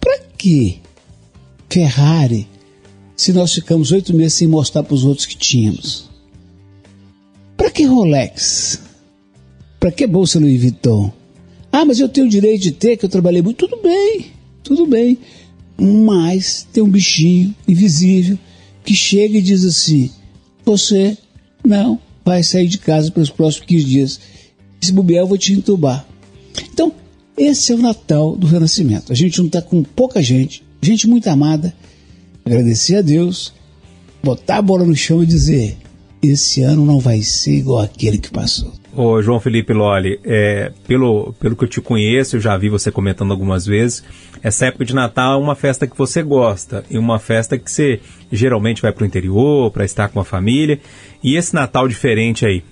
Speaker 3: Para que Ferrari se nós ficamos oito meses sem mostrar para os outros que tínhamos? Para que Rolex? Para que bolsa Louis Vuitton? Ah, mas eu tenho o direito de ter, que eu trabalhei muito. Tudo bem, tudo bem mas tem um bichinho invisível que chega e diz assim: Você não vai sair de casa pelos próximos 15 dias. Se bobear, eu vou te entubar. Então, esse é o Natal do Renascimento. A gente não está com pouca gente, gente muito amada. Agradecer a Deus, botar a bola no chão e dizer: esse ano não vai ser igual aquele que passou.
Speaker 2: Ô, João Felipe Loli, é, pelo, pelo que eu te conheço, eu já vi você comentando algumas vezes, essa época de Natal é uma festa que você gosta e uma festa que você geralmente vai para o interior, para estar com a família. E esse Natal diferente aí?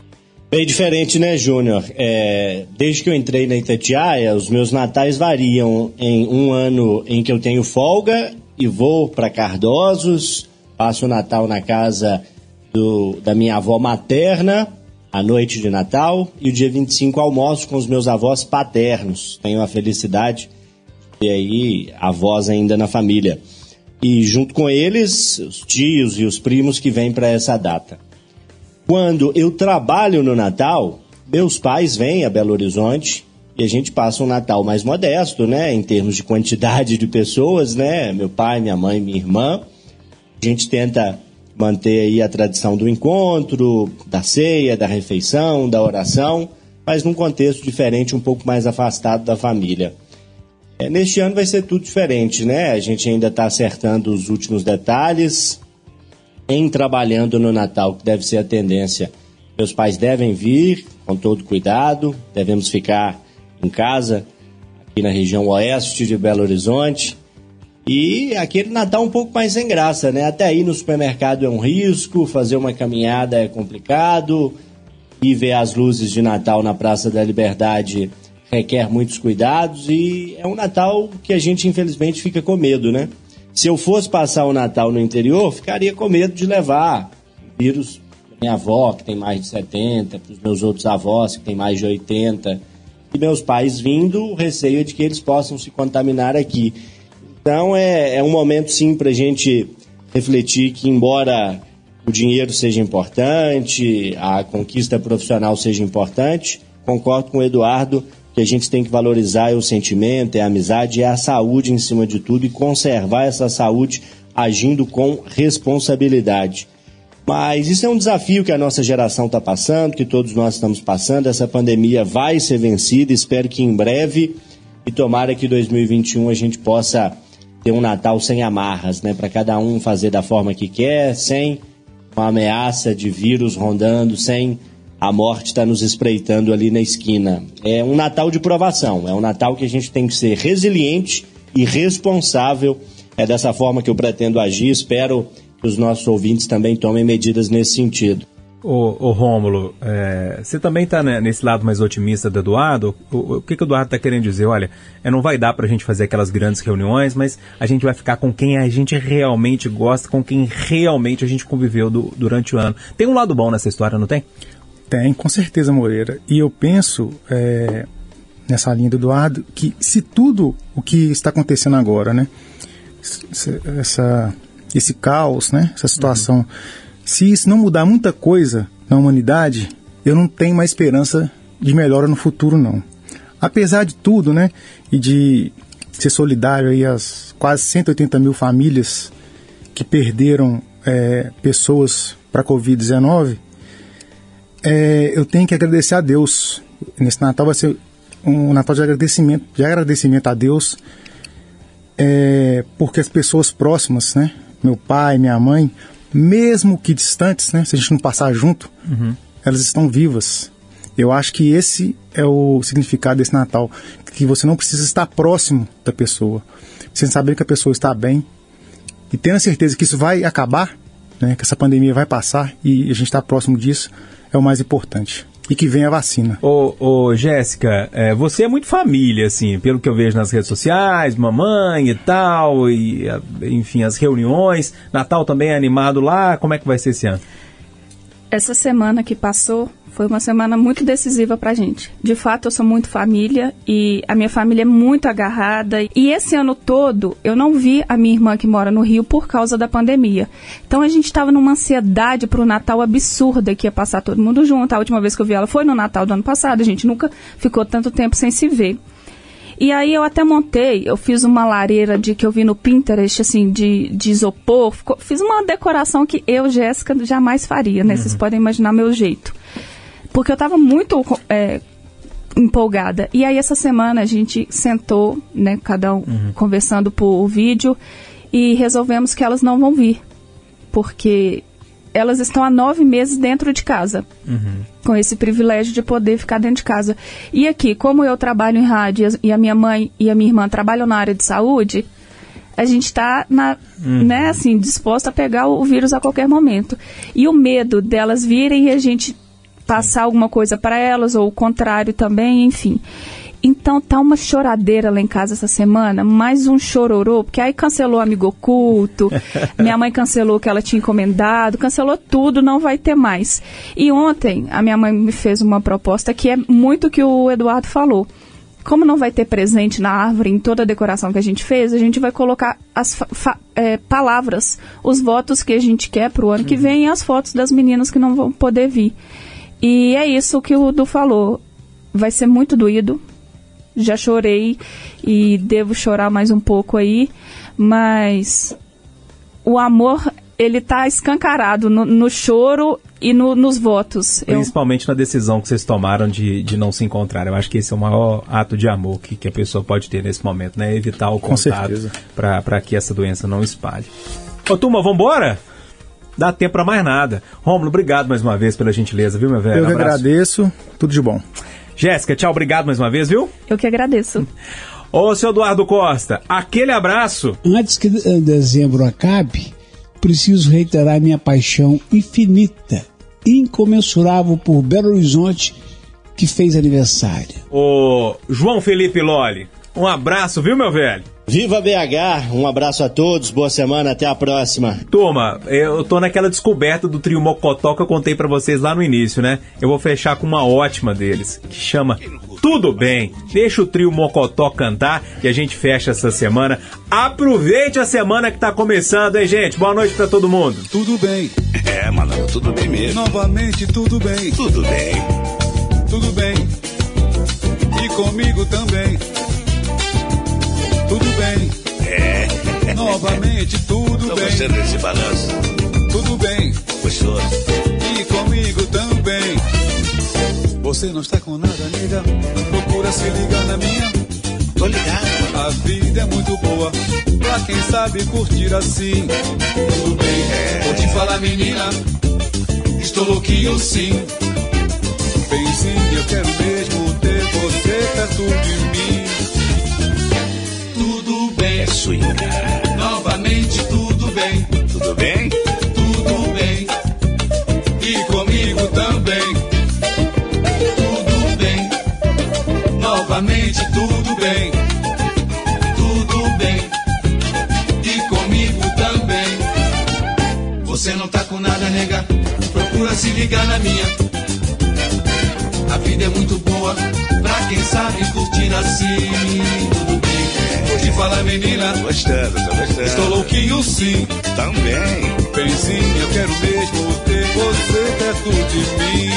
Speaker 6: Bem diferente, né, Júnior? É, desde que eu entrei na Itatiaia, os meus natais variam em um ano em que eu tenho folga e vou para Cardosos, passo o Natal na casa do, da minha avó materna, a noite de Natal e o dia 25 almoço com os meus avós paternos. Tenho a felicidade de ter aí avós ainda na família. E junto com eles, os tios e os primos que vêm para essa data. Quando eu trabalho no Natal, meus pais vêm a Belo Horizonte e a gente passa um Natal mais modesto, né, em termos de quantidade de pessoas, né? Meu pai, minha mãe, minha irmã. A gente tenta manter aí a tradição do encontro, da ceia, da refeição, da oração, mas num contexto diferente, um pouco mais afastado da família. É, neste ano vai ser tudo diferente, né? A gente ainda está acertando os últimos detalhes, em trabalhando no Natal, que deve ser a tendência. Meus pais devem vir com todo cuidado, devemos ficar em casa, aqui na região oeste de Belo Horizonte. E aquele Natal um pouco mais sem graça, né? Até ir no supermercado é um risco, fazer uma caminhada é complicado, e ver as luzes de Natal na Praça da Liberdade requer muitos cuidados e é um Natal que a gente infelizmente fica com medo, né? Se eu fosse passar o Natal no interior, ficaria com medo de levar vírus para minha avó, que tem mais de 70, para os meus outros avós, que tem mais de 80, e meus pais vindo, o receio é de que eles possam se contaminar aqui. Então é, é um momento sim para a gente refletir que, embora o dinheiro seja importante, a conquista profissional seja importante, concordo com o Eduardo que a gente tem que valorizar é o sentimento, é a amizade, é a saúde em cima de tudo e conservar essa saúde agindo com responsabilidade. Mas isso é um desafio que a nossa geração está passando, que todos nós estamos passando. Essa pandemia vai ser vencida, espero que em breve e tomara que 2021 a gente possa ter um Natal sem amarras, né? Para cada um fazer da forma que quer, sem uma ameaça de vírus rondando, sem a morte está nos espreitando ali na esquina. É um Natal de provação, é um Natal que a gente tem que ser resiliente e responsável. É dessa forma que eu pretendo agir. Espero que os nossos ouvintes também tomem medidas nesse sentido.
Speaker 2: Ô, ô Rômulo, é, você também está né, nesse lado mais otimista do Eduardo? O, o que, que o Eduardo está querendo dizer? Olha, é, não vai dar para a gente fazer aquelas grandes reuniões, mas a gente vai ficar com quem a gente realmente gosta, com quem realmente a gente conviveu do, durante o ano. Tem um lado bom nessa história, não tem?
Speaker 7: Tem, com certeza, Moreira. E eu penso, é, nessa linha do Eduardo, que se tudo o que está acontecendo agora, né, essa, esse caos, né, essa situação, uhum. Se isso não mudar muita coisa na humanidade, eu não tenho mais esperança de melhora no futuro, não. Apesar de tudo, né, e de ser solidário aí às quase 180 mil famílias que perderam é, pessoas para a Covid-19, é, eu tenho que agradecer a Deus. Nesse Natal vai ser um Natal de agradecimento, de agradecimento a Deus, é, porque as pessoas próximas, né, meu pai, minha mãe, mesmo que distantes, né, se a gente não passar junto, uhum. elas estão vivas. Eu acho que esse é o significado desse Natal, que você não precisa estar próximo da pessoa, sem saber que a pessoa está bem e tendo a certeza que isso vai acabar, né, que essa pandemia vai passar e a gente está próximo disso é o mais importante. E que venha a vacina.
Speaker 2: Ô, ô Jéssica, é, você é muito família, assim, pelo que eu vejo nas redes sociais, mamãe e tal, e enfim, as reuniões. Natal também é animado lá. Como é que vai ser esse ano?
Speaker 5: Essa semana que passou, foi uma semana muito decisiva pra gente. De fato, eu sou muito família e a minha família é muito agarrada. E esse ano todo, eu não vi a minha irmã que mora no Rio por causa da pandemia. Então a gente estava numa ansiedade pro Natal absurda que ia passar todo mundo junto. A última vez que eu vi ela foi no Natal do ano passado. A gente nunca ficou tanto tempo sem se ver. E aí eu até montei, eu fiz uma lareira de que eu vi no Pinterest, assim, de, de isopor. Ficou, fiz uma decoração que eu, Jéssica, jamais faria, né? Uhum. Vocês podem imaginar meu jeito porque eu estava muito é, empolgada. E aí essa semana a gente sentou, né, cada um uhum. conversando por vídeo e resolvemos que elas não vão vir, porque elas estão há nove meses dentro de casa, uhum. com esse privilégio de poder ficar dentro de casa. E aqui, como eu trabalho em rádio e a minha mãe e a minha irmã trabalham na área de saúde, a gente está uhum. né, assim, disposta a pegar o vírus a qualquer momento. E o medo delas virem e a gente passar alguma coisa para elas, ou o contrário também, enfim. Então tá uma choradeira lá em casa essa semana, mais um chororô, porque aí cancelou amigo oculto, [laughs] minha mãe cancelou o que ela tinha encomendado, cancelou tudo, não vai ter mais. E ontem a minha mãe me fez uma proposta que é muito o que o Eduardo falou. Como não vai ter presente na árvore em toda a decoração que a gente fez, a gente vai colocar as é, palavras, os votos que a gente quer para o ano que uhum. vem e as fotos das meninas que não vão poder vir. E é isso que o Du falou. Vai ser muito doído. Já chorei e devo chorar mais um pouco aí, mas o amor ele tá escancarado no, no choro e no, nos votos.
Speaker 2: Principalmente Eu... na decisão que vocês tomaram de, de não se encontrar. Eu acho que esse é o maior ato de amor que, que a pessoa pode ter nesse momento, né? Evitar o contato para que essa doença não espalhe. Ô, turma, vambora? Dá tempo para mais nada. Rômulo, obrigado mais uma vez pela gentileza, viu, meu velho?
Speaker 7: Eu que agradeço. Tudo de bom.
Speaker 2: Jéssica, tchau, obrigado mais uma vez, viu?
Speaker 5: Eu que agradeço.
Speaker 2: Ô, seu Eduardo Costa, aquele abraço.
Speaker 3: Antes que dezembro acabe, preciso reiterar minha paixão infinita, incomensurável por Belo Horizonte, que fez aniversário.
Speaker 2: Ô, João Felipe Loli, um abraço, viu, meu velho?
Speaker 6: Viva BH, um abraço a todos, boa semana, até a próxima.
Speaker 2: Turma, eu tô naquela descoberta do trio Mocotó que eu contei para vocês lá no início, né? Eu vou fechar com uma ótima deles, que chama Tudo Bem. Deixa o trio Mocotó cantar e a gente fecha essa semana. Aproveite a semana que tá começando, hein, gente? Boa noite para todo mundo.
Speaker 8: Tudo bem.
Speaker 9: É, mano, tudo bem mesmo.
Speaker 8: Novamente, tudo bem.
Speaker 9: Tudo bem.
Speaker 8: Tudo bem. E comigo também tudo bem.
Speaker 9: É.
Speaker 8: Novamente, tudo
Speaker 9: Tô
Speaker 8: bem.
Speaker 9: gostando desse balanço.
Speaker 8: Tudo bem.
Speaker 9: Gostoso.
Speaker 8: E comigo também. Você não está com nada, nega. Procura se ligar na minha.
Speaker 9: Tô ligado.
Speaker 8: A vida é muito boa. Pra quem sabe curtir assim. Tudo bem. É. Vou te falar, menina. Estou louquinho sim. Bem sim, eu quero mesmo ter você perto de mim Novamente tudo bem.
Speaker 9: Tudo bem?
Speaker 8: Tudo bem. E comigo também. Tudo bem. Novamente tudo bem. Tudo bem. E comigo também. Você não tá com nada, nega. Procura se ligar na minha. A vida é muito boa pra quem sabe curtir assim. Tudo bem. Te fala, menina.
Speaker 9: Gostando, tô gostando.
Speaker 8: Estou louquinho sim.
Speaker 9: Também.
Speaker 8: Benzinho, eu quero mesmo ter você perto de mim.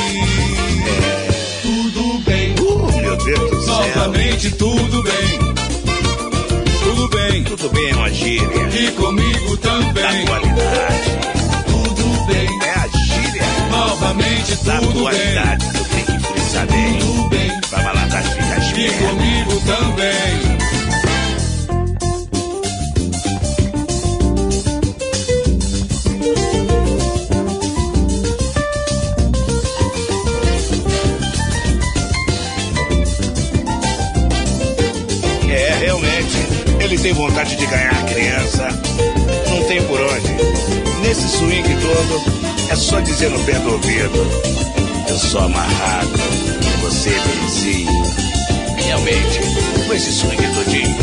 Speaker 9: É.
Speaker 8: Tudo bem.
Speaker 9: Uh, meu Deus do
Speaker 8: céu. Novamente, tudo bem. Tudo bem.
Speaker 9: Tudo bem é uma gíria.
Speaker 8: E comigo também.
Speaker 9: Da qualidade.
Speaker 8: Tudo bem.
Speaker 9: É a gíria.
Speaker 8: Novamente,
Speaker 9: da
Speaker 8: tudo
Speaker 9: qualidade.
Speaker 8: bem.
Speaker 9: Tu tem que frisar bem.
Speaker 8: Tudo bem.
Speaker 9: Pra malandrar fica
Speaker 8: E comigo também.
Speaker 9: Tem vontade de ganhar a criança. Não tem por onde. Nesse swing todo, é só dizer no pé do ouvido. Eu sou amarrado. Você, vizinho. Realmente, com esse swing todinho.